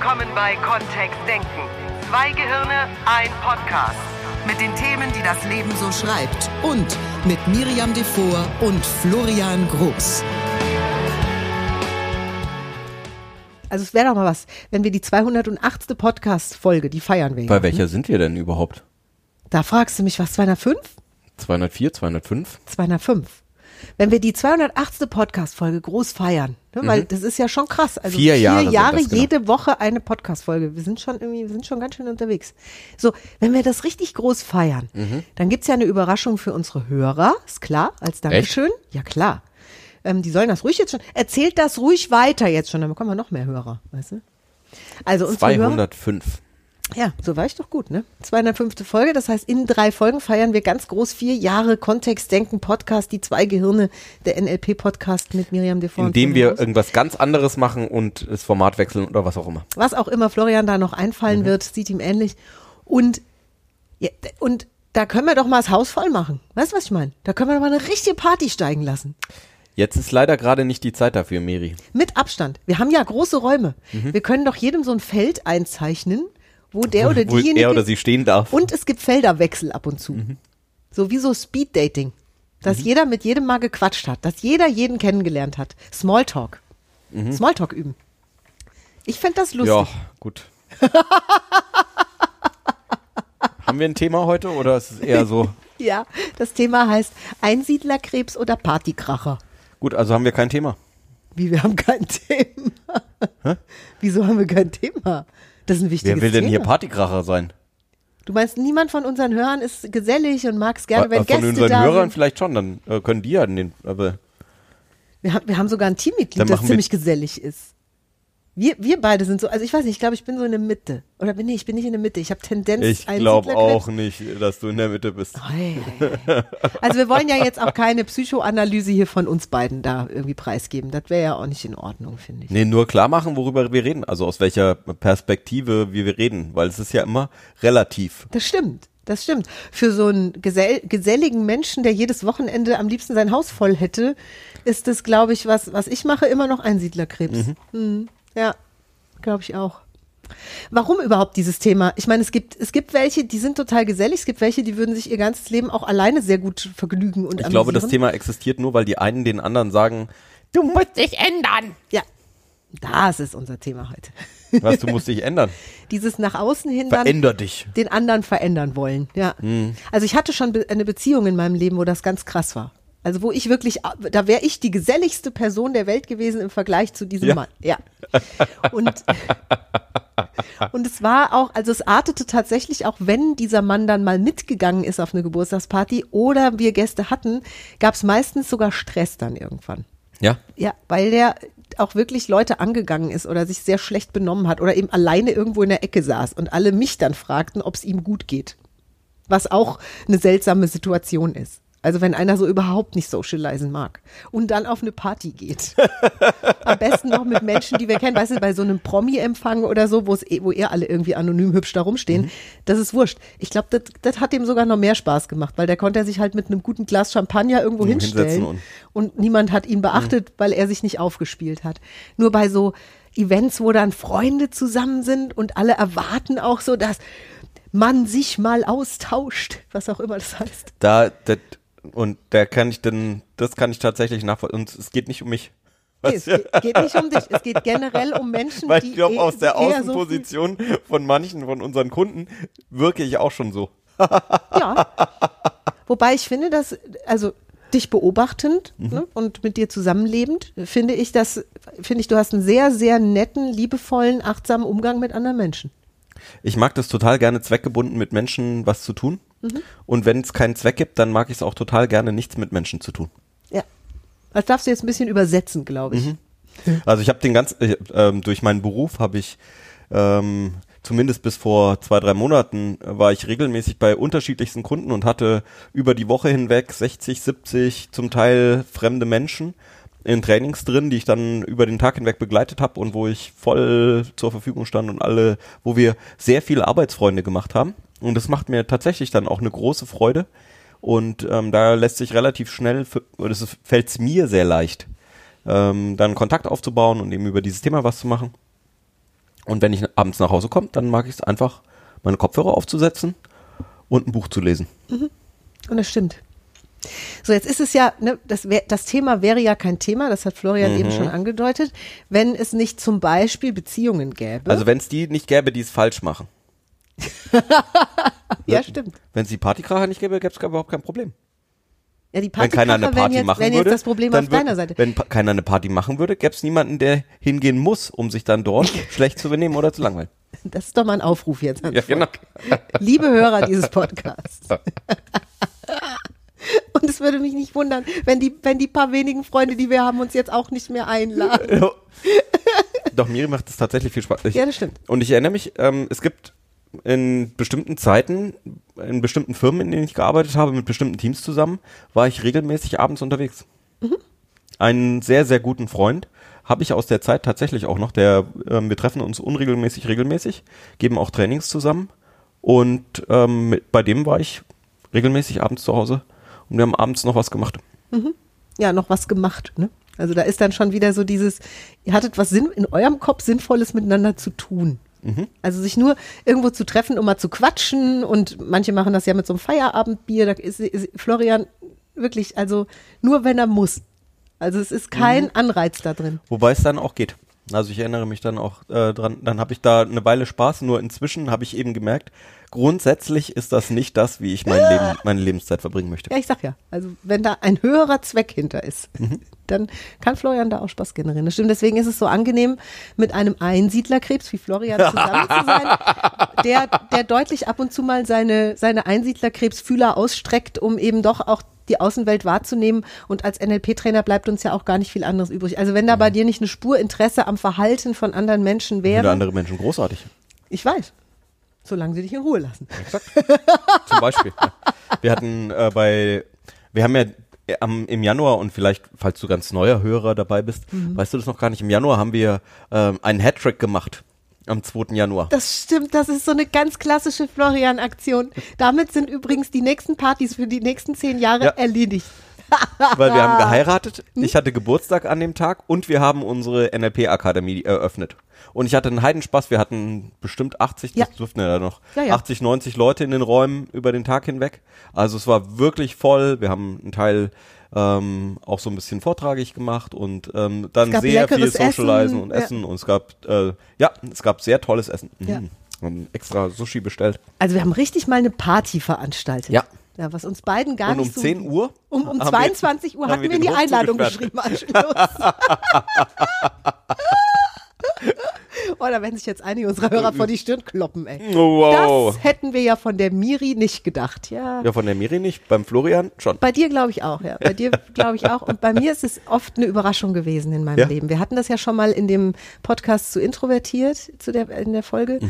willkommen bei Kontext Denken. Zwei Gehirne, ein Podcast. Mit den Themen, die das Leben so schreibt. Und mit Miriam Devor und Florian Groß. Also es wäre doch mal was, wenn wir die 208. Podcast-Folge, die feiern wir. Bei ja, welcher ne? sind wir denn überhaupt? Da fragst du mich, was, 205? 204, 205? 205. Wenn wir die 208. Podcast-Folge groß feiern, ne, weil das ist ja schon krass. Also Mhm. Vier Jahre Jahre das, genau. jede Woche eine Podcast-Folge. Wir sind schon irgendwie, wir sind schon ganz schön unterwegs. So, wenn wir das richtig groß feiern, Mhm. dann gibt's ja eine Überraschung für unsere Hörer, ist klar, als Dankeschön. Ja, klar. Ähm, die sollen das ruhig jetzt schon, erzählt das ruhig weiter jetzt schon, dann bekommen wir noch mehr Hörer, weißt du? Also unsere Hörer, 205. ja, so war ich doch gut, ne? 205. Folge, das heißt, in drei Folgen feiern wir ganz groß vier Jahre Kontextdenken Podcast, die zwei Gehirne, der NLP Podcast mit Miriam Devon. Indem wir irgendwas ganz anderes machen und das Format wechseln oder was auch immer. was auch immer Florian da noch einfallen wird, sieht ihm ähnlich. Und, ja, und da können wir doch mal das Haus voll machen. Weißt du, was ich meine? Da können wir doch mal eine richtige Party steigen lassen. Jetzt ist leider gerade nicht die Zeit dafür, Miri. Mit Abstand. Wir haben ja große Räume. Wir können doch jedem so ein Feld einzeichnen, wo der oder Wo diejenige. er oder sie stehen darf. Und es gibt Felderwechsel ab und zu. So wie so Speed Dating. Dass jeder mit jedem mal gequatscht hat, dass jeder jeden kennengelernt hat. Smalltalk. Smalltalk üben. Ich fände das lustig. ja, gut. Haben wir ein Thema heute oder ist es eher so? Ja, das Thema heißt Einsiedlerkrebs oder Partykracher. Gut, also haben wir kein Thema. Wie, wir haben kein Thema. Wieso haben wir kein Thema? Das ist ein wichtiges Wer will denn Thema. hier Partykracher sein? Du meinst, niemand von unseren Hörern ist gesellig und mag es gerne, wenn Von Gäste unseren da Hörern sind. vielleicht schon, dann äh, können die ja den, aber Wir haben, wir haben sogar ein Teammitglied, das ziemlich gesellig ist. Wir, wir beide sind so, also ich weiß nicht, ich glaube, ich bin so in der Mitte. Oder bin ich, ich bin nicht in der Mitte. Ich habe Tendenz. ich glaube auch nicht, dass du in der Mitte bist. Ei, ei, ei. Also wir wollen ja jetzt auch keine Psychoanalyse hier von uns beiden da irgendwie preisgeben. Das wäre ja auch nicht in Ordnung, finde ich. Nee, nur klar machen, worüber wir reden, also aus welcher Perspektive wie wir reden, weil es ist ja immer relativ. Das stimmt. Das stimmt. Für so einen gesell geselligen Menschen, der jedes Wochenende am liebsten sein Haus voll hätte, ist das, glaube ich, was, was ich mache, immer noch Einsiedlerkrebs. Hm, ja, glaube ich auch. Warum überhaupt dieses Thema? Ich meine, es gibt, es gibt welche, die sind total gesellig, es gibt welche, die würden sich ihr ganzes Leben auch alleine sehr gut vergnügen und Ich glaube, das. Thema existiert nur, weil die einen den anderen sagen, du musst dich ändern. Ja, das ist unser Thema heute. Was, du musst dich ändern. Dieses nach außen hin dann Veränder dich. den anderen verändern wollen. Ja. Also ich hatte schon eine Beziehung in meinem Leben, wo das ganz krass war. Also wo ich wirklich, da wäre ich die geselligste Person der Welt gewesen im Vergleich zu diesem Ja. Mann. Ja. Und, und es war auch, also es artete tatsächlich auch, wenn dieser Mann dann mal mitgegangen ist auf eine Geburtstagsparty oder wir Gäste hatten, gab es meistens sogar Stress dann irgendwann. Ja? Ja, weil der auch wirklich Leute angegangen ist oder sich sehr schlecht benommen hat oder eben alleine irgendwo in der Ecke saß und alle mich dann fragten, ob es ihm gut geht. Was auch eine seltsame Situation ist. Also wenn einer so überhaupt nicht socialisen mag und dann auf eine Party geht. Am besten noch mit Menschen, die wir kennen, weißt du, bei so einem Promi-Empfang oder so, wo es eh- wo eher alle irgendwie anonym hübsch da rumstehen, das ist wurscht. Ich glaube, das, das hat ihm sogar noch mehr Spaß gemacht, weil der konnte er sich halt mit einem guten Glas Champagner irgendwo Mhm, hinstellen und- und niemand hat ihn beachtet, weil er sich nicht aufgespielt hat. Nur bei so Events, wo dann Freunde zusammen sind und alle erwarten auch so, dass man sich mal austauscht, was auch immer das heißt. Da, das, und da kann ich dann, das kann ich tatsächlich nachvollziehen. Und es geht nicht um mich. Nee, es geht, geht nicht um dich, es geht generell um Menschen, Weil die ich glaube, eh- aus der eher so Außenposition von manchen von unseren Kunden wirke ich auch schon so. Ja. Wobei ich finde, dass, also dich beobachtend Mhm. ne, und mit dir zusammenlebend, finde ich, dass, finde ich, du hast einen sehr, sehr netten, liebevollen, achtsamen Umgang mit anderen Menschen. Ich mag das total gerne, zweckgebunden mit Menschen was zu tun. Mhm. Und wenn es keinen Zweck gibt, dann mag ich es auch total gerne, nichts mit Menschen zu tun. Ja. Das darfst du jetzt ein bisschen übersetzen, glaube ich. Also ich habe den ganz, äh, durch meinen Beruf habe ich ähm, zumindest bis vor zwei, drei Monaten äh, war ich regelmäßig bei unterschiedlichsten Kunden und hatte über die Woche hinweg 60, 70 zum Teil fremde Menschen in Trainings drin, die ich dann über den Tag hinweg begleitet habe und wo ich voll zur Verfügung stand und alle, wo wir sehr viele Arbeitsfreunde gemacht haben. Und das macht mir tatsächlich dann auch eine große Freude. Und ähm, da lässt sich relativ schnell, oder es fällt mir sehr leicht, ähm, dann Kontakt aufzubauen und eben über dieses Thema was zu machen. Und wenn ich abends nach Hause komme, dann mag ich es einfach, meine Kopfhörer aufzusetzen und ein Buch zu lesen. Und das stimmt. So, jetzt ist es ja, ne, das, wär, das Thema wäre ja kein Thema, das hat Florian eben schon angedeutet, wenn es nicht zum Beispiel Beziehungen gäbe. Also wenn es die nicht gäbe, die es falsch machen. ja, stimmt. Wenn es die Partykracher nicht gäbe, gäbe es überhaupt kein Problem. Ja, die Wenn keiner eine Party jetzt, machen würde, das Problem dann auf deiner Seite. Wenn keiner eine Party machen würde, gäbe es niemanden, der hingehen muss, um sich dann dort schlecht zu benehmen oder zu langweilen. Das ist doch mal ein Aufruf jetzt. Ja, genau. Liebe Hörer dieses Podcasts. Und es würde mich nicht wundern, wenn die, wenn die paar wenigen Freunde, die wir haben, uns jetzt auch nicht mehr einladen. Doch, Miri macht es tatsächlich viel Spaß. Ich, Ja, das stimmt. Und ich erinnere mich, ähm, es gibt in bestimmten Zeiten, in bestimmten Firmen, in denen ich gearbeitet habe, mit bestimmten Teams zusammen, war ich regelmäßig abends unterwegs. Mhm. Einen sehr, sehr guten Freund habe ich aus der Zeit tatsächlich auch noch. Der, ähm, wir treffen uns unregelmäßig, regelmäßig, geben auch Trainings zusammen. Und ähm, mit, bei dem war ich regelmäßig abends zu Hause und wir haben abends noch was gemacht. Ja, noch was gemacht. Ne? Also da ist dann schon wieder so dieses, ihr hattet was Sinn, in eurem Kopf Sinnvolles miteinander zu tun. Also sich nur irgendwo zu treffen, um mal zu quatschen und manche machen das ja mit so einem Feierabendbier. Da ist, ist Florian wirklich, also nur wenn er muss. Also es ist kein Anreiz da drin. Wobei es dann auch geht. Also ich erinnere mich dann auch äh, dran, dann habe ich da eine Weile Spaß, nur inzwischen habe ich eben gemerkt, grundsätzlich ist das nicht das, wie ich mein Leben, meine Lebenszeit verbringen möchte. Ja, ich sag ja. Also wenn da ein höherer Zweck hinter ist, dann kann Florian da auch Spaß generieren. Das stimmt. Deswegen ist es so angenehm, mit einem Einsiedlerkrebs wie Florian zusammen zu sein, der, der deutlich ab und zu mal seine, seine Einsiedlerkrebsfühler ausstreckt, um eben doch auch die Außenwelt wahrzunehmen. Und als NLP-Trainer bleibt uns ja auch gar nicht viel anderes übrig. Also wenn da bei dir nicht eine Spur Interesse am Verhalten von anderen Menschen Für wäre, andere Menschen großartig. ich weiß, solange sie dich in Ruhe lassen. Zum Beispiel. ja. Wir hatten äh, bei, wir haben ja äh, am, im Januar und vielleicht, falls du ganz neuer Hörer dabei bist, weißt du das noch gar nicht, im Januar haben wir ähm, einen Hattrick gemacht. Am 2. Januar. Das stimmt, das ist so eine ganz klassische Florian-Aktion. Damit sind übrigens die nächsten Partys für die nächsten zehn Jahre Ja. erledigt. Weil wir haben geheiratet, ich hatte Geburtstag an dem Tag und wir haben unsere NLP-Akademie eröffnet. Und ich hatte einen Heidenspaß, wir hatten bestimmt 80, Ja. das durften wir da noch, Ja, ja. 80, 90 Leute in den Räumen über den Tag hinweg. Also es war wirklich voll, wir haben einen Teil ähm, auch so ein bisschen vortragig gemacht und ähm, dann sehr viel Socializen Essen, und ja. Essen und es gab, äh, ja, es gab sehr tolles Essen. Mhm. Ja. Haben extra Sushi bestellt. Also wir haben richtig mal eine Party veranstaltet. Ja. Ja, was uns beiden gar Und um nicht so 10 Uhr Um, um haben wir- 22 Uhr hatten wir wir die Einladung geschrieben. Oh, da werden sich jetzt einige unserer Hörer vor die Stirn kloppen, ey. Oh, wow. Das hätten wir ja von der Miri nicht gedacht. Ja. Ja, von der Miri nicht, beim Florian schon. Bei dir glaube ich auch, ja. Bei dir glaube ich auch. Und bei mir ist es oft eine Überraschung gewesen in meinem Ja? Leben. Wir hatten das ja schon mal in dem Podcast zu Introvertiert, zu der, in der Folge,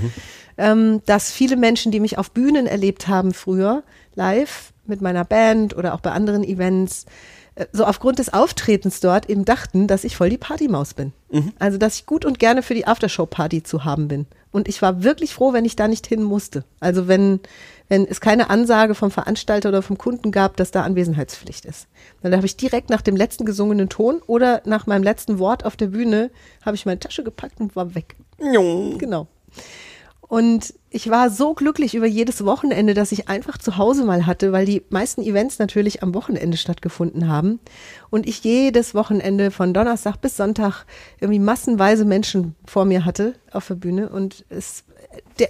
ähm, dass viele Menschen, die mich auf Bühnen erlebt haben früher, live mit meiner Band oder auch bei anderen Events, so aufgrund des Auftretens dort eben dachten, dass ich voll die Partymaus bin. Also, dass ich gut und gerne für die Aftershow-Party zu haben bin. Und ich war wirklich froh, wenn ich da nicht hin musste. Also, wenn, wenn es keine Ansage vom Veranstalter oder vom Kunden gab, dass da Anwesenheitspflicht ist. Dann habe ich direkt nach dem letzten gesungenen Ton oder nach meinem letzten Wort auf der Bühne, habe ich meine Tasche gepackt und war weg. Genau. Und ich war so glücklich über jedes Wochenende, dass ich einfach zu Hause mal hatte, weil die meisten Events natürlich am Wochenende stattgefunden haben. Und ich jedes Wochenende von Donnerstag bis Sonntag irgendwie massenweise Menschen vor mir hatte auf der Bühne. Und es,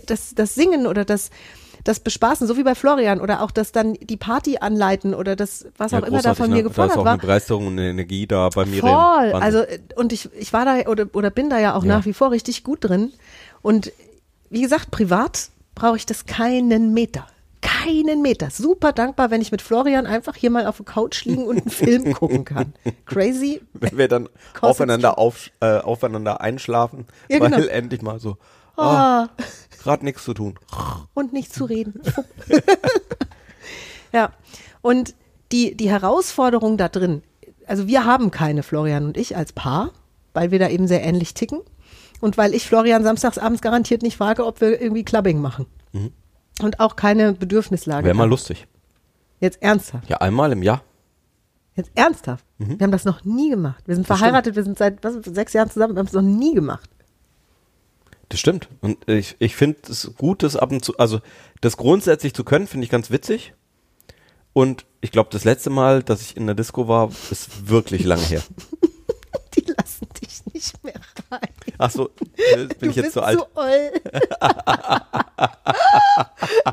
das, das Singen oder das, das Bespaßen, so wie bei Florian, oder auch das dann die Party anleiten oder das, was auch immer da von mir Da ist gefordert auch war. eine Begeisterung und eine Energie da bei mir. Voll. Also, und ich, ich war da oder, oder bin da ja auch Ja. nach wie vor richtig gut drin. Und wie gesagt, privat brauche ich das keinen Meter. Keinen Meter. Super dankbar, wenn ich mit Florian einfach hier mal auf der Couch liegen und einen Film gucken kann. Crazy. wenn wir dann aufeinander, auf, äh, aufeinander einschlafen, Ja, weil genau. endlich mal so, Ah, gerade nichts zu tun. und nicht zu reden. ja. Und die, die Herausforderung da drin, also wir haben keine, Florian und ich als Paar, weil wir da eben sehr ähnlich ticken. Und weil ich Florian samstags abends garantiert nicht frage, ob wir irgendwie Clubbing machen. Und auch keine Bedürfnislage. Wäre mal haben. lustig. Jetzt ernsthaft. Ja, einmal im Jahr. Jetzt ernsthaft. Wir haben das noch nie gemacht. Wir sind verheiratet, wir sind seit was, sechs Jahren zusammen, wir haben es noch nie gemacht. Das stimmt. Und ich, ich finde es gut, das ab und zu, also das grundsätzlich zu können, finde ich ganz witzig. Und ich glaube, das letzte Mal, dass ich in der Disco war, ist wirklich lange her. Die lassen dich nicht mehr. Ach so, äh, bin du ich jetzt zu alt? zu oll.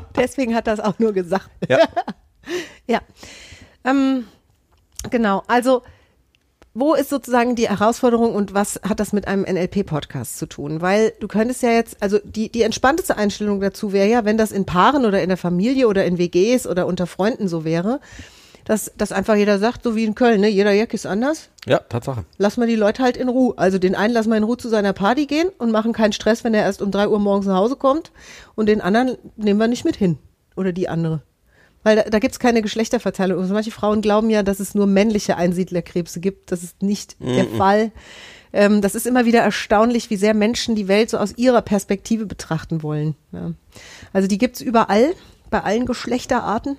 Deswegen hat das auch nur gesagt. Ja. Ja. Ähm, genau, also wo ist sozusagen die Herausforderung und was hat das mit einem NLP-Podcast zu tun? Weil du könntest ja jetzt, also die, die entspannteste Einstellung dazu wäre ja, wenn das in Paaren oder in der Familie oder in WGs oder unter Freunden so wäre, dass, dass einfach jeder sagt, so wie in Köln, ne, jeder Jack ist anders. Ja, Tatsache. Lass mal die Leute halt in Ruhe. Also den einen lassen wir in Ruhe zu seiner Party gehen und machen keinen Stress, wenn er erst um drei Uhr morgens nach Hause kommt. Und den anderen nehmen wir nicht mit hin. Oder die andere. Weil da, da gibt's keine Geschlechterverteilung. Also manche Frauen glauben ja, dass es nur männliche Einsiedlerkrebse gibt. Das ist nicht der Fall. Ähm, das ist immer wieder erstaunlich, wie sehr Menschen die Welt so aus ihrer Perspektive betrachten wollen. Ja. Also die gibt's überall, bei allen Geschlechterarten.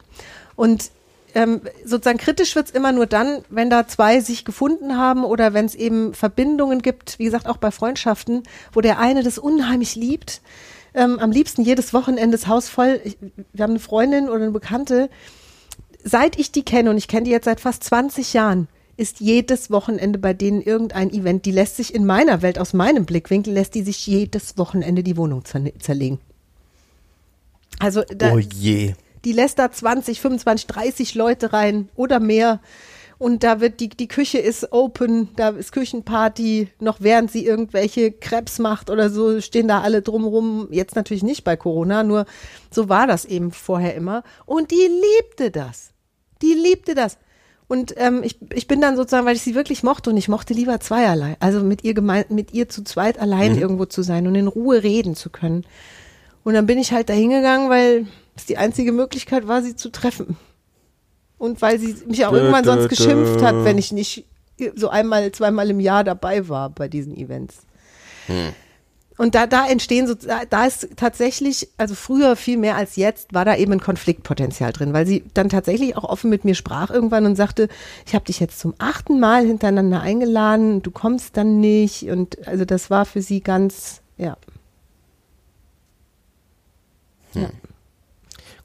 Und ähm, sozusagen kritisch wird's immer nur dann, wenn da zwei sich gefunden haben oder wenn es eben Verbindungen gibt, wie gesagt, auch bei Freundschaften, wo der eine das unheimlich liebt. Ähm, am liebsten jedes Wochenende das Haus voll. Ich, wir haben eine Freundin oder eine Bekannte, seit ich die kenne, und ich kenne die jetzt seit fast 20 Jahren, ist jedes Wochenende bei denen irgendein Event. Die lässt sich in meiner Welt, aus meinem Blickwinkel, lässt die sich jedes Wochenende die Wohnung zerlegen. Also da, Oh je. Die lässt da 20, 25, 30 Leute rein oder mehr. Und da wird die, die Küche ist open, da ist Küchenparty, noch während sie irgendwelche Krebs macht oder so, stehen da alle drumrum. Jetzt natürlich nicht bei Corona, nur so war das eben vorher immer. Und die liebte das. Die liebte das. Und ähm, ich, ich bin dann sozusagen, weil ich sie wirklich mochte und ich mochte lieber zweierlei. Also mit ihr gemein, mit ihr zu zweit allein irgendwo zu sein und in Ruhe reden zu können. Und dann bin ich halt da hingegangen, weil es die einzige Möglichkeit war, sie zu treffen. Und weil sie mich auch irgendwann sonst geschimpft hat, wenn ich nicht so einmal, zweimal im Jahr dabei war bei diesen Events. Und da, da entstehen so, da, da ist tatsächlich, also früher viel mehr als jetzt, war da eben ein Konfliktpotenzial drin, weil sie dann tatsächlich auch offen mit mir sprach irgendwann und sagte, ich habe dich jetzt zum achten Mal hintereinander eingeladen, du kommst dann nicht. Und also das war für sie ganz, ja.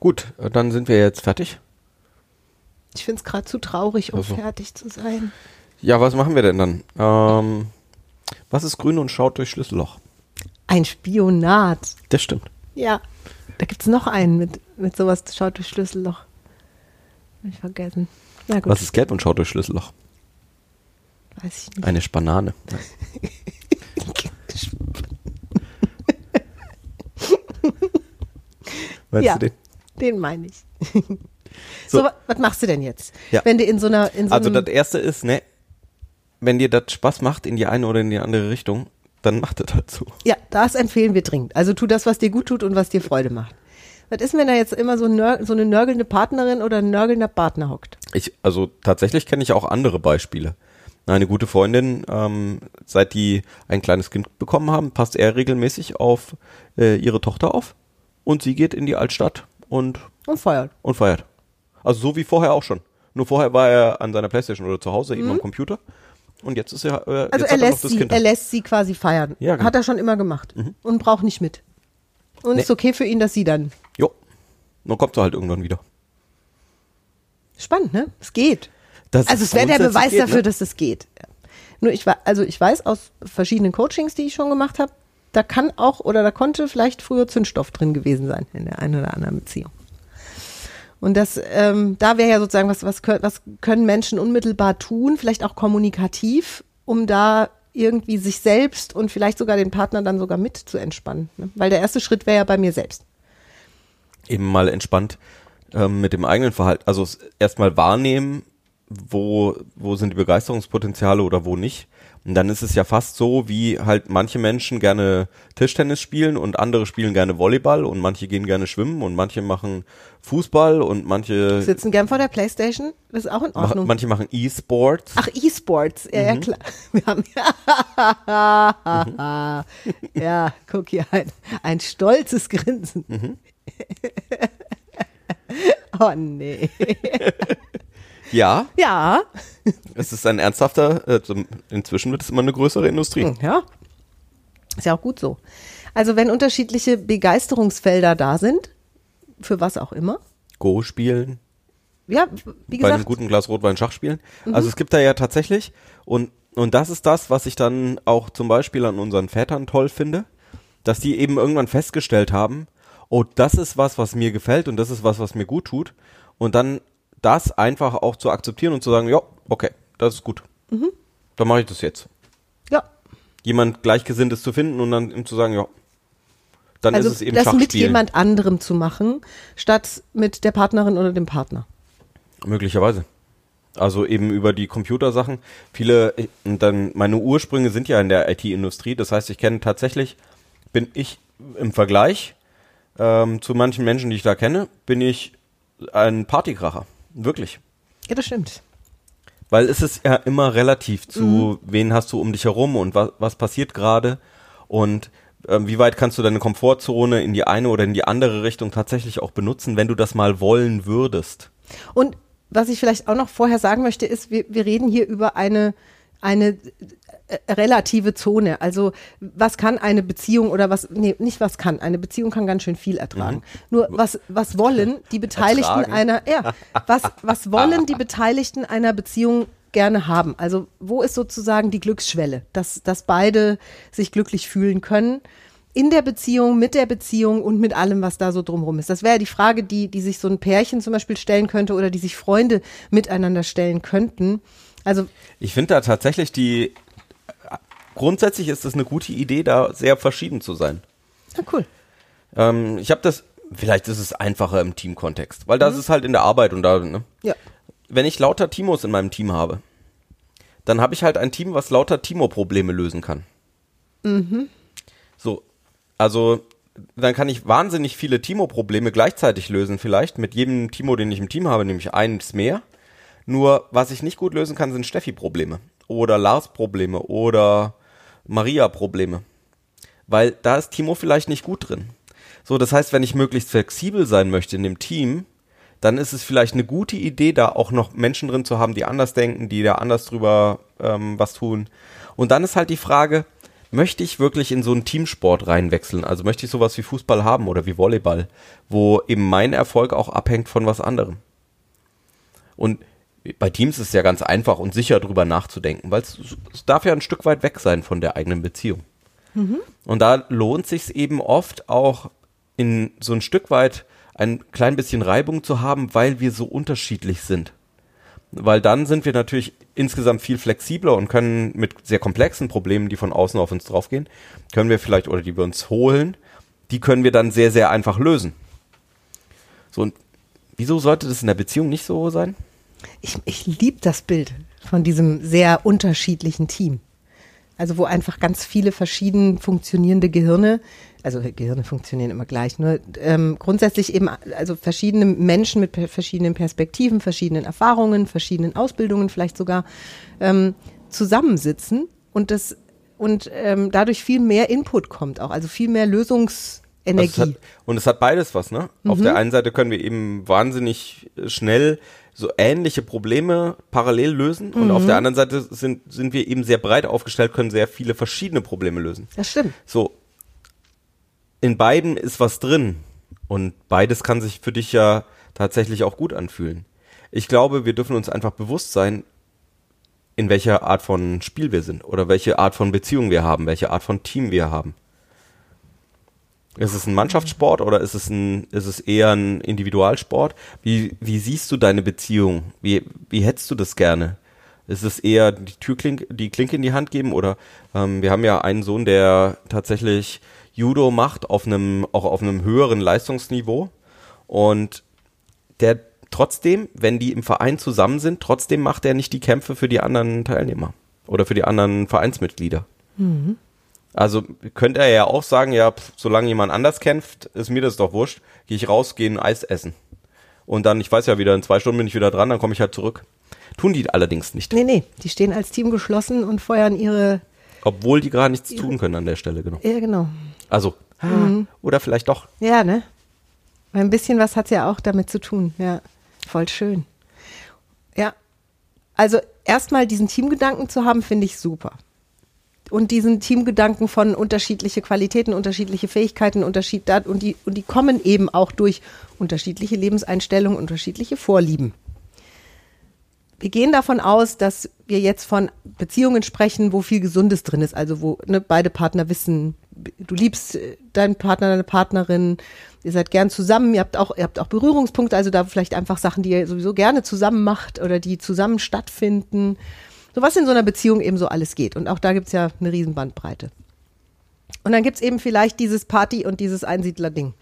Gut, dann sind wir jetzt fertig. Ich finde es gerade zu traurig, um Also. fertig zu sein. Ja, was machen wir denn dann? Ähm, was ist grün und schaut durch Schlüsselloch? Ein Spionat. Das stimmt. Ja. Da gibt's noch einen mit, mit sowas, schaut durch Schlüsselloch. Hab ich vergessen. Na gut, Was ist gelb und schaut durch Schlüsselloch? weiß ich nicht. Eine Spanane. Weißt ja, du den? Den meine ich. So. So, wa- was machst du denn jetzt? Ja. Wenn du in so einer, in so Also das erste ist, ne, wenn dir das Spaß macht in die eine oder in die andere Richtung, dann mach das halt so. ja, das empfehlen wir dringend. Also tu das, was dir gut tut und was dir Freude macht. Was ist, wenn da jetzt immer so, nör, so eine nörgelnde Partnerin oder ein nörgelnder Partner hockt? Ich, also tatsächlich kenne ich auch andere Beispiele. Eine gute Freundin, ähm, seit die ein kleines Kind bekommen haben, passt er regelmäßig auf äh, ihre Tochter auf und sie geht in die Altstadt und, Und feuert. und feiert. Also so wie vorher auch schon. Nur vorher war er an seiner Playstation oder zu Hause eben am Computer und jetzt ist er, äh, Mhm. Also jetzt er lässt, das sie, er lässt sie quasi feiern. Ja, genau. Hat er schon immer gemacht. Und braucht nicht mit. Und Nee. ist okay für ihn, dass sie dann. Jo, dann kommt sie halt irgendwann wieder. Spannend, ne? Es geht. Das Also es wäre der Beweis geht, dafür, ne? dass es geht. Nur ich war, also ich weiß aus verschiedenen Coachings, die ich schon gemacht habe, da kann auch oder da konnte vielleicht früher Zündstoff drin gewesen sein in der einen oder anderen Beziehung. Und das, ähm, da wäre ja sozusagen, was, was, was können Menschen unmittelbar tun, vielleicht auch kommunikativ, um da irgendwie sich selbst und vielleicht sogar den Partner dann sogar mit zu entspannen. Ne? Weil der erste Schritt wäre ja bei mir selbst. eben mal entspannt ähm, mit dem eigenen Verhalten, also erstmal wahrnehmen, wo, wo sind die Begeisterungspotenziale oder wo nicht. Und dann ist es ja fast so, wie halt manche Menschen gerne Tischtennis spielen und andere spielen gerne Volleyball und manche gehen gerne schwimmen und manche machen Fußball und manche, Sitzen gern vor der Playstation, das ist auch in Ordnung. manche machen E-Sports. Ach, E-Sports, ja, Mhm. ja, klar. Wir haben ja, guck hier, ein, ein stolzes Grinsen. Mhm. oh nee. Ja, Ja, es ist ein ernsthafter, äh, inzwischen wird es immer eine größere Industrie. ja. Ist ja auch gut so. Also wenn unterschiedliche Begeisterungsfelder da sind, für was auch immer. Go spielen, Ja, wie bei einem gesagt, guten Glas Rotwein Schach spielen. Also es gibt da ja tatsächlich und und das ist das, was ich dann auch zum Beispiel an unseren Vätern toll finde, dass die eben irgendwann festgestellt haben, oh, das ist was, was mir gefällt und das ist was, was mir gut tut und dann das einfach auch zu akzeptieren und zu sagen, ja, okay, das ist gut, dann mache ich das jetzt. ja. Jemand Gleichgesinntes zu finden und dann ihm zu sagen, ja, dann Also ist es eben das mit jemand anderem zu machen, statt mit der Partnerin oder dem Partner. Möglicherweise. Also eben über die Computersachen. Viele, und dann, meine Ursprünge sind ja in der IT-Industrie. Das heißt, ich kenne tatsächlich, bin ich im Vergleich ähm, zu manchen Menschen, die ich da kenne, bin ich ein Partykracher. Wirklich. Ja, das stimmt. Weil es ist ja immer relativ zu, wen hast du um dich herum und was, was passiert gerade und ähm, wie weit kannst du deine Komfortzone in die eine oder in die andere Richtung tatsächlich auch benutzen, wenn du das mal wollen würdest. Und was ich vielleicht auch noch vorher sagen möchte, ist, wir, wir reden hier über eine, eine äh, relative Zone. Also was kann eine Beziehung oder was, nee, nicht was kann, eine Beziehung kann ganz schön viel ertragen. Nur was, was wollen die Beteiligten Ertragen? einer, ja, was, was wollen die Beteiligten einer Beziehung gerne haben? Also wo ist sozusagen die Glücksschwelle, dass, dass beide sich glücklich fühlen können? in der Beziehung, mit der Beziehung und mit allem, was da so drumherum ist. Das wäre ja die Frage, die, die sich so ein Pärchen zum Beispiel stellen könnte oder die sich Freunde miteinander stellen könnten. Also, Ich finde da tatsächlich die, grundsätzlich ist es eine gute Idee, da sehr verschieden zu sein. na cool. Ähm, ich habe das, vielleicht ist es einfacher im Teamkontext, weil das ist halt in der Arbeit und da, ne? Ja. Wenn ich lauter Timos in meinem Team habe, dann habe ich halt ein Team, was lauter Timo-Probleme lösen kann. So, also dann kann ich wahnsinnig viele Timo-Probleme gleichzeitig lösen, vielleicht mit jedem Timo, den ich im Team habe, nämlich eins mehr. Nur was ich nicht gut lösen kann, sind Steffi-Probleme oder Lars-Probleme oder Maria-Probleme. Weil da ist Timo vielleicht nicht gut drin. So, das heißt, wenn ich möglichst flexibel sein möchte in dem Team, dann ist es vielleicht eine gute Idee, da auch noch Menschen drin zu haben, die anders denken, die da anders drüber ähm, was tun. Und dann ist halt die Frage, möchte ich wirklich in so einen Teamsport reinwechseln? Also möchte ich sowas wie Fußball haben oder wie Volleyball, wo eben mein Erfolg auch abhängt von was anderem? Und bei Teams ist es ja ganz einfach und sicher drüber nachzudenken, weil es, es darf ja ein Stück weit weg sein von der eigenen Beziehung. Und da lohnt sich eben oft auch in so ein Stück weit ein klein bisschen Reibung zu haben, weil wir so unterschiedlich sind. Weil dann sind wir natürlich insgesamt viel flexibler und können mit sehr komplexen Problemen, die von außen auf uns draufgehen, können wir vielleicht oder die wir uns holen, die können wir dann sehr, sehr einfach lösen. So und wieso sollte das in der Beziehung nicht so sein? Ich, ich liebe das Bild von diesem sehr unterschiedlichen Team. Also wo einfach ganz viele verschieden funktionierende Gehirne, also Gehirne funktionieren immer gleich, nur ähm, grundsätzlich eben also verschiedene Menschen mit verschiedenen Perspektiven, verschiedenen Erfahrungen, verschiedenen Ausbildungen vielleicht sogar ähm, zusammensitzen und das und ähm, dadurch viel mehr Input kommt auch, also viel mehr Lösungsenergie. Also es hat, und es hat beides was, ne? Auf der einen Seite können wir eben wahnsinnig äh, schnell so ähnliche Probleme parallel lösen und auf der anderen Seite sind, sind wir eben sehr breit aufgestellt, können sehr viele verschiedene Probleme lösen. das stimmt. So, in beiden ist was drin und beides kann sich für dich ja tatsächlich auch gut anfühlen. Ich glaube, wir dürfen uns einfach bewusst sein, in welcher Art von Spiel wir sind oder welche Art von Beziehung wir haben, welche Art von Team wir haben. Ist es ein Mannschaftssport oder ist es ein, ist es eher ein Individualsport? Wie, wie siehst du deine Beziehung? Wie, wie hättest du das gerne? Ist es eher die Türklinke, die Klinke in die Hand geben oder ähm, wir haben ja einen Sohn, der tatsächlich Judo macht auf einem, auch auf einem höheren Leistungsniveau und der trotzdem, wenn die im Verein zusammen sind, trotzdem macht er nicht die Kämpfe für die anderen Teilnehmer oder für die anderen Vereinsmitglieder. Also könnte er ja auch sagen, ja, pf, solange jemand anders kämpft, ist mir das doch wurscht, gehe ich raus, gehe ein Eis essen. Und dann, ich weiß ja wieder, in zwei Stunden bin ich wieder dran, dann komme ich halt zurück. Tun die allerdings nicht. Nee, nee, die stehen als Team geschlossen und feuern ihre, Obwohl die gerade nichts tun können an der Stelle, genau. ja genau. Also, ah, oder vielleicht doch. Ja, ne? Ein bisschen was hat's ja auch damit zu tun. Ja, voll schön. Ja, also erstmal diesen Teamgedanken zu haben, finde ich super. Und diesen Teamgedanken von unterschiedliche Qualitäten, unterschiedliche Fähigkeiten, Unterschied und die und die kommen eben auch durch unterschiedliche Lebenseinstellungen, unterschiedliche Vorlieben. Wir gehen davon aus, dass wir jetzt von Beziehungen sprechen, wo viel Gesundes drin ist, also wo ne, beide Partner wissen, du liebst äh, deinen Partner, deine Partnerin, ihr seid gern zusammen, ihr habt auch, ihr habt auch Berührungspunkte, also da vielleicht einfach Sachen, die ihr sowieso gerne zusammen macht oder die zusammen stattfinden. So was in so einer Beziehung eben so alles geht. Und auch da gibt's ja eine Riesenbandbreite. Und dann gibt's eben vielleicht dieses Party und dieses Einsiedler-Ding.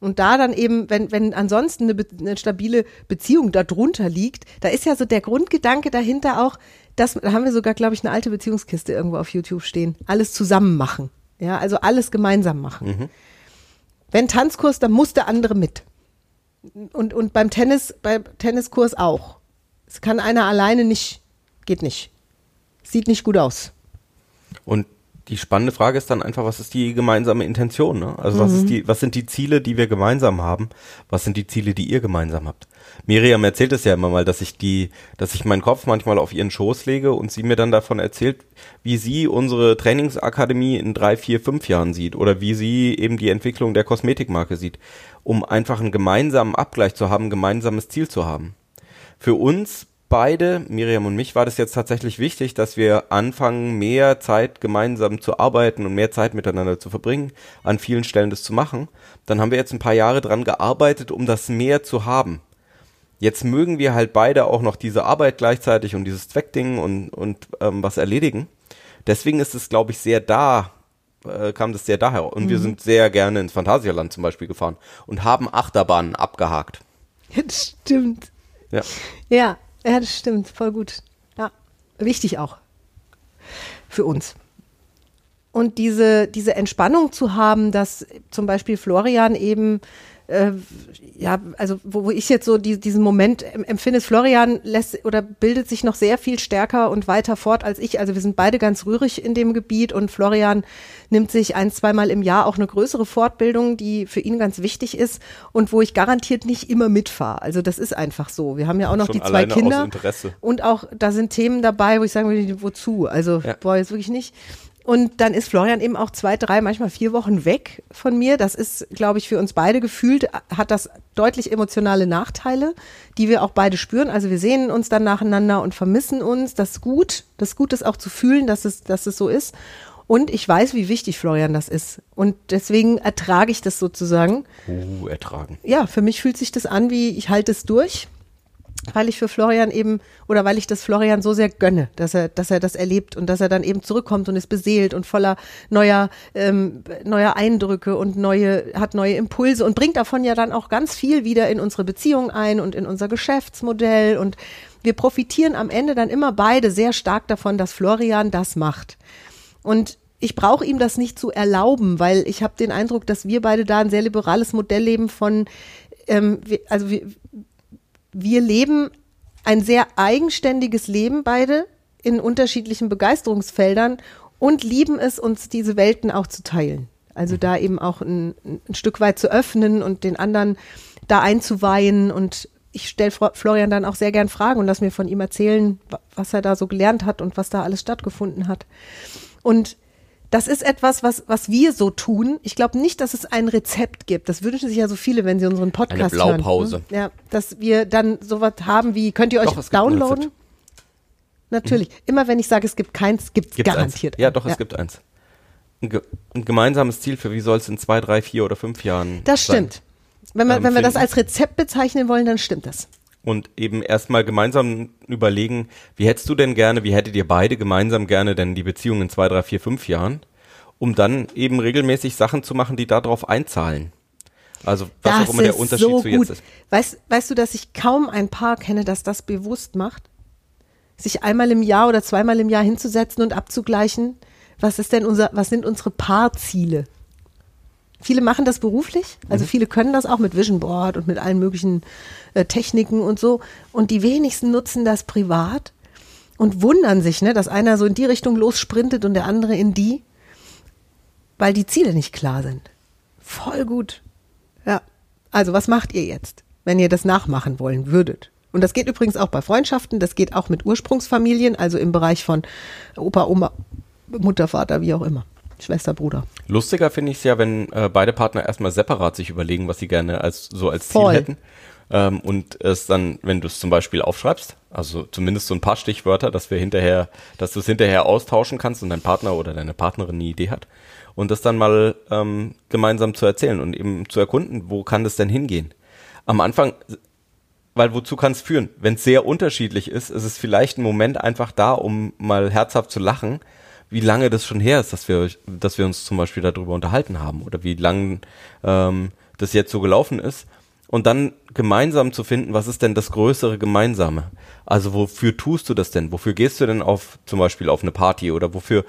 Und da dann eben, wenn, wenn ansonsten eine, eine stabile Beziehung darunter liegt, da ist ja so der Grundgedanke dahinter auch, dass, da haben wir sogar, glaube ich, eine alte Beziehungskiste irgendwo auf YouTube stehen. Alles zusammen machen. Ja, also alles gemeinsam machen. Wenn Tanzkurs, dann muss der andere mit. Und, und beim Tennis, beim Tenniskurs auch. Es kann einer alleine nicht, geht nicht. Sieht nicht gut aus. Und die spannende Frage ist dann einfach, was ist die gemeinsame Intention? Ne? Also was ist die, was sind die Ziele, die wir gemeinsam haben? Was sind die Ziele, die ihr gemeinsam habt? Miriam erzählt es ja immer mal, dass ich die, dass ich meinen Kopf manchmal auf ihren Schoß lege und sie mir dann davon erzählt, wie sie unsere Trainingsakademie in drei, vier, fünf Jahren sieht oder wie sie eben die Entwicklung der Kosmetikmarke sieht, um einfach einen gemeinsamen Abgleich zu haben, ein gemeinsames Ziel zu haben. Für uns beide, Miriam und mich, war das jetzt tatsächlich wichtig, dass wir anfangen, mehr Zeit gemeinsam zu arbeiten und mehr Zeit miteinander zu verbringen, an vielen Stellen das zu machen. Dann haben wir jetzt ein paar Jahre dran gearbeitet, um das mehr zu haben. Jetzt mögen wir halt beide auch noch diese Arbeit gleichzeitig und dieses Zweckding und, und ähm, was erledigen. Deswegen ist es, glaube ich, sehr da, äh, kam das sehr daher. Und wir sind sehr gerne ins Phantasialand zum Beispiel gefahren und haben Achterbahnen abgehakt. Das stimmt. Ja. Ja, ja, das stimmt. Voll gut. Ja, wichtig auch. Für uns. Und diese, diese Entspannung zu haben, dass zum Beispiel Florian eben, äh, ja, also wo, wo ich jetzt so die, diesen Moment em- empfinde, ist, Florian lässt oder bildet sich noch sehr viel stärker und weiter fort als ich. Also wir sind beide ganz rührig in dem Gebiet und Florian nimmt sich ein, zweimal im Jahr auch eine größere Fortbildung, die für ihn ganz wichtig ist und wo ich garantiert nicht immer mitfahre. Also das ist einfach so. Wir haben ja auch noch Schon die zwei Kinder. Und auch, da sind Themen dabei, wo ich sagen würde, wozu? Also, Ja. boah, jetzt wirklich nicht. Und dann ist Florian eben auch zwei, drei, manchmal vier Wochen weg von mir. Das ist, glaube ich, für uns beide gefühlt, hat das deutlich emotionale Nachteile, die wir auch beide spüren. Also wir sehen uns dann nacheinander und vermissen uns. Das ist gut. Das ist gut, das auch zu fühlen, dass es, dass es so ist. Und ich weiß, wie wichtig Florian das ist. Und deswegen ertrage ich das sozusagen Uh, ertragen. ja, für mich fühlt sich das an, wie ich halte es durch, weil ich für Florian eben oder weil ich das Florian so sehr gönne, dass er, dass er das erlebt und dass er dann eben zurückkommt und ist beseelt und voller neuer, ähm, neuer Eindrücke und neue, hat neue Impulse und bringt davon ja dann auch ganz viel wieder in unsere Beziehung ein und in unser Geschäftsmodell und wir profitieren am Ende dann immer beide sehr stark davon, dass Florian das macht. Und ich brauche ihm das nicht zu erlauben, weil ich habe den Eindruck, dass wir beide da ein sehr liberales Modell leben von, ähm, also wir, wir leben ein sehr eigenständiges Leben beide in unterschiedlichen Begeisterungsfeldern und lieben es, uns diese Welten auch zu teilen. Also da eben auch ein, ein Stück weit zu öffnen und den anderen da einzuweihen und ich stelle Florian dann auch sehr gern Fragen und lass mir von ihm erzählen, wa- was er da so gelernt hat und was da alles stattgefunden hat. Und das ist etwas, was, was wir so tun. Ich glaube nicht, dass es ein Rezept gibt. Das wünschen sich ja so viele, wenn sie unseren Podcast Eine Blaupause. hören. ne? Ja, dass wir dann sowas haben wie, könnt ihr euch Doch, downloaden? Natürlich. Immer wenn ich sage, es gibt keins, gibt es garantiert. Eins. Ja, doch, es Ja. gibt eins. Ein, ge ein gemeinsames Ziel für wie soll es in zwei, drei, vier oder fünf Jahren Das sein. stimmt. Wenn, wir, Ähm, wenn wir das als Rezept bezeichnen wollen, dann stimmt das. Und eben erstmal gemeinsam überlegen, wie hättest du denn gerne, wie hättet ihr beide gemeinsam gerne denn die Beziehung in zwei, drei, vier, fünf Jahren, um dann eben regelmäßig Sachen zu machen, die darauf einzahlen. Also was das auch immer der Unterschied so zu gut. jetzt ist. Weißt, weißt du, dass ich kaum ein Paar kenne, das das bewusst macht? Sich einmal im Jahr oder zweimal im Jahr hinzusetzen und abzugleichen, was ist denn unser, was sind unsere Paarziele? Viele machen das beruflich, also Mhm. viele können das auch mit Vision Board und mit allen möglichen äh, Techniken und so. Und die wenigsten nutzen das privat und wundern sich, ne, dass einer so in die Richtung lossprintet und der andere in die, weil die Ziele nicht klar sind. Voll gut. Ja. Also, was macht ihr jetzt, wenn ihr das nachmachen wollen würdet? Und das geht übrigens auch bei Freundschaften, das geht auch mit Ursprungsfamilien, also im Bereich von Opa, Oma, Mutter, Vater, wie auch immer. Schwester, Bruder. Lustiger finde ich es ja, wenn äh, beide Partner erstmal separat sich überlegen, was sie gerne als so als Ziel Voll. hätten. Ähm, und es dann, wenn du es zum Beispiel aufschreibst, also zumindest so ein paar Stichwörter, dass wir hinterher, dass du es hinterher austauschen kannst und dein Partner oder deine Partnerin eine Idee hat. Und das dann mal ähm, gemeinsam zu erzählen und eben zu erkunden, wo kann das denn hingehen? Am Anfang, weil wozu kann es führen? Wenn es sehr unterschiedlich ist, ist es vielleicht ein Moment einfach da, um mal herzhaft zu lachen, wie lange das schon her ist, dass wir, dass wir uns zum Beispiel darüber unterhalten haben oder wie lang ähm, das jetzt so gelaufen ist. Und dann gemeinsam zu finden, was ist denn das größere Gemeinsame? Also wofür tust du das denn? Wofür gehst du denn auf zum Beispiel auf eine Party oder wofür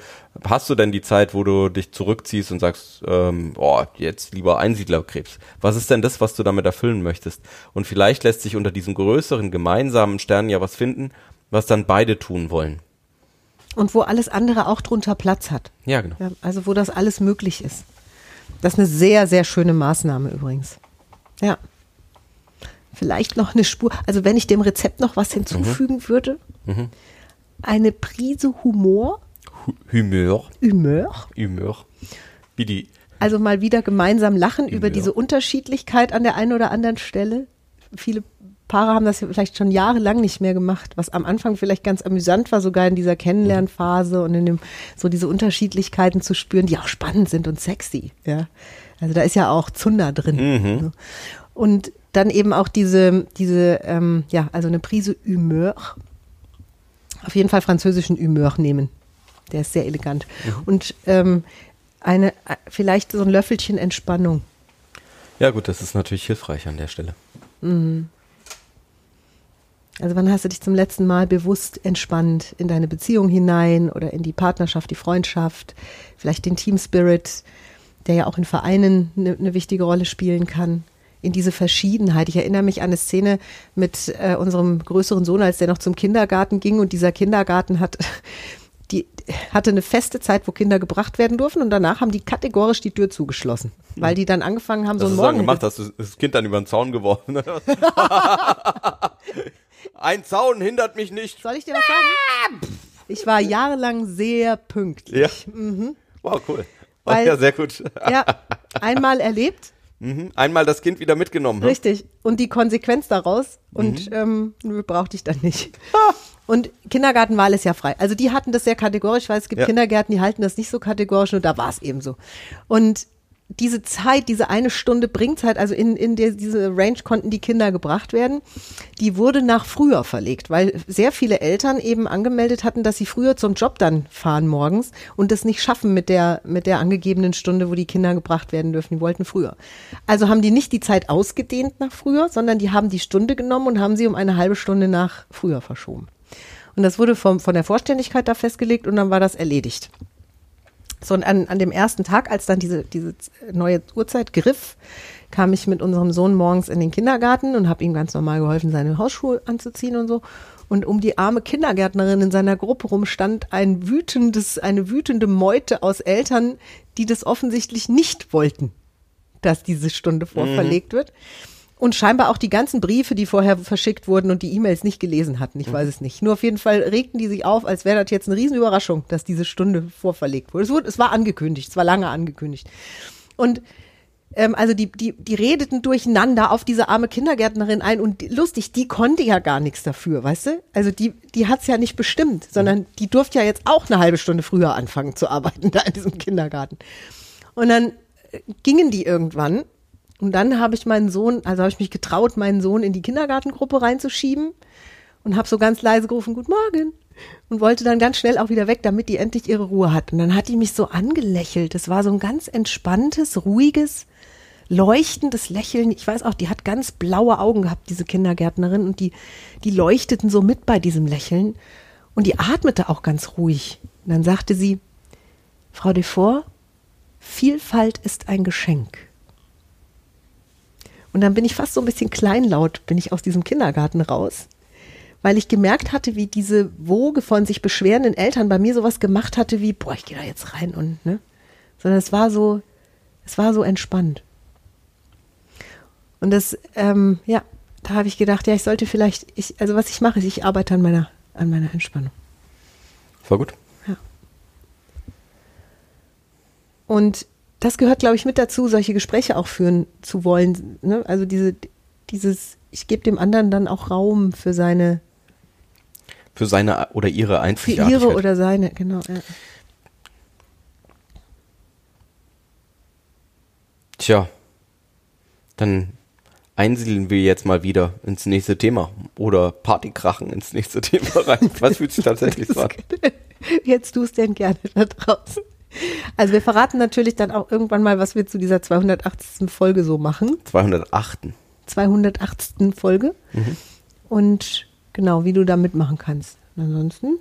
hast du denn die Zeit, wo du dich zurückziehst und sagst, ähm, oh, jetzt lieber Einsiedlerkrebs? Was ist denn das, was du damit erfüllen möchtest? Und vielleicht lässt sich unter diesem größeren gemeinsamen Stern ja was finden, was dann beide tun wollen. Und wo alles andere auch drunter Platz hat. Ja, genau. Ja, also wo das alles möglich ist. Das ist eine sehr, sehr schöne Maßnahme übrigens. Ja. Vielleicht noch eine Spur. Also wenn ich dem Rezept noch was hinzufügen würde, eine Prise Humor, Hu- Humeur, Humeur, Humeur. Wie die, also mal wieder gemeinsam lachen über Humor. diese Unterschiedlichkeit an der einen oder anderen Stelle. Viele Paare haben das vielleicht schon jahrelang nicht mehr gemacht, was am Anfang vielleicht ganz amüsant war, sogar in dieser Kennenlernphase und in dem, so diese Unterschiedlichkeiten zu spüren, die auch spannend sind und sexy, ja. Also da ist ja auch Zunder drin. So. Und dann eben auch diese, diese, ähm, ja, also eine Prise Humeur. Auf jeden Fall französischen Humeur nehmen. Der ist sehr elegant. Und ähm, eine, äh, vielleicht so ein Löffelchen Entspannung. ja gut, das ist natürlich hilfreich an der Stelle. Also wann hast du dich zum letzten Mal bewusst entspannt in deine Beziehung hinein oder in die Partnerschaft, die Freundschaft, vielleicht den Team Spirit, der ja auch in Vereinen eine, eine wichtige Rolle spielen kann. In diese Verschiedenheit. Ich erinnere mich an eine Szene mit äh, unserem größeren Sohn, als der noch zum Kindergarten ging und dieser Kindergarten hat die hatte eine feste Zeit, wo Kinder gebracht werden durften und danach haben die kategorisch die Tür zugeschlossen, weil die dann angefangen haben, Das so einen dann Morgen gemacht, hast du das Kind dann über den Zaun geworfen. Ein Zaun hindert mich nicht. Soll ich dir was sagen? Ich war jahrelang sehr pünktlich. Ja. Wow, cool. Weil- ja, sehr gut. Ja, einmal erlebt, Mhm. Einmal das Kind wieder mitgenommen. hm? richtig. Und die Konsequenz daraus. Und ähm, nö, brauchte ich dann nicht. Und Kindergartenwahl ist ja frei. Also die hatten das sehr kategorisch, weil es gibt Ja. Kindergärten, die halten das nicht so kategorisch und da war es eben so. Und diese Zeit, diese eine Stunde Bringzeit, also in, in der, diese Range konnten die Kinder gebracht werden, die wurde nach früher verlegt, weil sehr viele Eltern eben angemeldet hatten, dass sie früher zum Job dann fahren morgens und das nicht schaffen mit der, mit der angegebenen Stunde, wo die Kinder gebracht werden dürfen. Die wollten früher. Also haben die nicht die Zeit ausgedehnt nach früher, sondern die haben die Stunde genommen und haben sie um eine halbe Stunde nach früher verschoben. Und das wurde vom, von der Vorständigkeit da festgelegt und dann war das erledigt. So, und an, an dem ersten Tag, als dann diese, diese neue Uhrzeit griff, kam ich mit unserem Sohn morgens in den Kindergarten und habe ihm ganz normal geholfen, seine Hausschuhe anzuziehen und so. Und um die arme Kindergärtnerin in seiner Gruppe rum stand ein wütendes, eine wütende Meute aus Eltern, die das offensichtlich nicht wollten, dass diese Stunde vorverlegt wird. Und scheinbar auch die ganzen Briefe, die vorher verschickt wurden und die E-Mails nicht gelesen hatten. Ich weiß es nicht. Nur auf jeden Fall regten die sich auf, als wäre das jetzt eine Riesenüberraschung, dass diese Stunde vorverlegt wurde. Es, wurde, es war angekündigt, es war lange angekündigt. Und ähm, also die, die, die redeten durcheinander auf diese arme Kindergärtnerin ein und die, lustig, die konnte ja gar nichts dafür, weißt du? Also die, die hat's ja nicht bestimmt, sondern die durfte ja jetzt auch eine halbe Stunde früher anfangen zu arbeiten da in diesem Kindergarten. Und dann äh, gingen die irgendwann und dann habe ich meinen Sohn, also habe ich mich getraut, meinen Sohn in die Kindergartengruppe reinzuschieben und habe so ganz leise gerufen, Guten Morgen. Und wollte dann ganz schnell auch wieder weg, damit die endlich ihre Ruhe hat. Und dann hat die mich so angelächelt. Das war so ein ganz entspanntes, ruhiges, leuchtendes Lächeln. Ich weiß auch, die hat ganz blaue Augen gehabt, diese Kindergärtnerin. Und die, die leuchteten so mit bei diesem Lächeln. Und die atmete auch ganz ruhig. Und dann sagte sie, Frau Defort, Vielfalt ist ein Geschenk. Und dann bin ich fast so ein bisschen kleinlaut, bin ich aus diesem Kindergarten raus, weil ich gemerkt hatte, wie diese Woge von sich beschwerenden Eltern bei mir sowas gemacht hatte wie, boah, ich gehe da jetzt rein und, ne? Sondern es war so, es war so entspannt. Und das, ähm, ja, da habe ich gedacht, ja, ich sollte vielleicht, ich, also was ich mache, ist, ich arbeite an meiner, an meiner Entspannung. War gut. Ja. Und das gehört, glaube ich, mit dazu, solche Gespräche auch führen zu wollen. Ne? Also diese, dieses, ich gebe dem anderen dann auch Raum für seine, Für seine oder ihre für Einzigartigkeit. ihre oder seine, genau. Ja. Tja, dann einsiedeln wir jetzt mal wieder ins nächste Thema oder Partykrachen ins nächste Thema rein. Was fühlt sich tatsächlich so an? Jetzt du es denn gerne da draußen. Also wir verraten natürlich dann auch irgendwann mal, was wir zu dieser 280. Folge so machen. 208. 280. Folge. Und genau, wie du da mitmachen kannst. Ansonsten,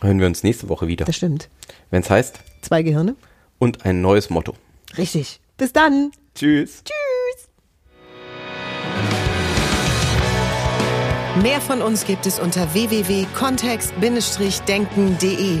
Hören wir uns nächste Woche wieder. das stimmt. Wenn es heißt, Zwei Gehirne. und ein neues Motto. Richtig. Bis dann. Tschüss. Tschüss. Mehr von uns gibt es unter www.kontext-denken.de.